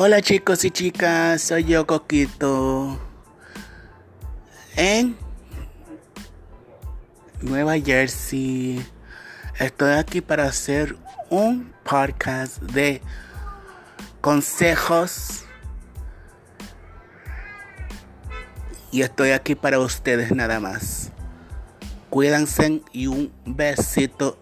Hola chicos y chicas, soy yo Coquito. En Nueva Jersey. Estoy aquí para hacer un podcast de consejos. Y estoy aquí para ustedes nada más. Cuídense y un besito